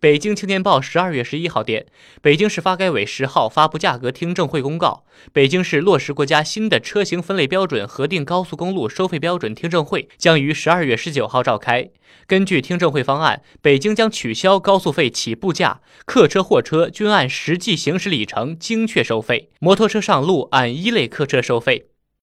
北京青年报十二月十一号电北京市发改委十号发布价格听证会公告北京市落实国家新的车型分类标准核定高速公路收费标准听证会将于十二月十九号召开。根据听证会方案北京将取消高速费起步价客车货车均按实际行驶里程精确收费摩托车上路按一类客车收费。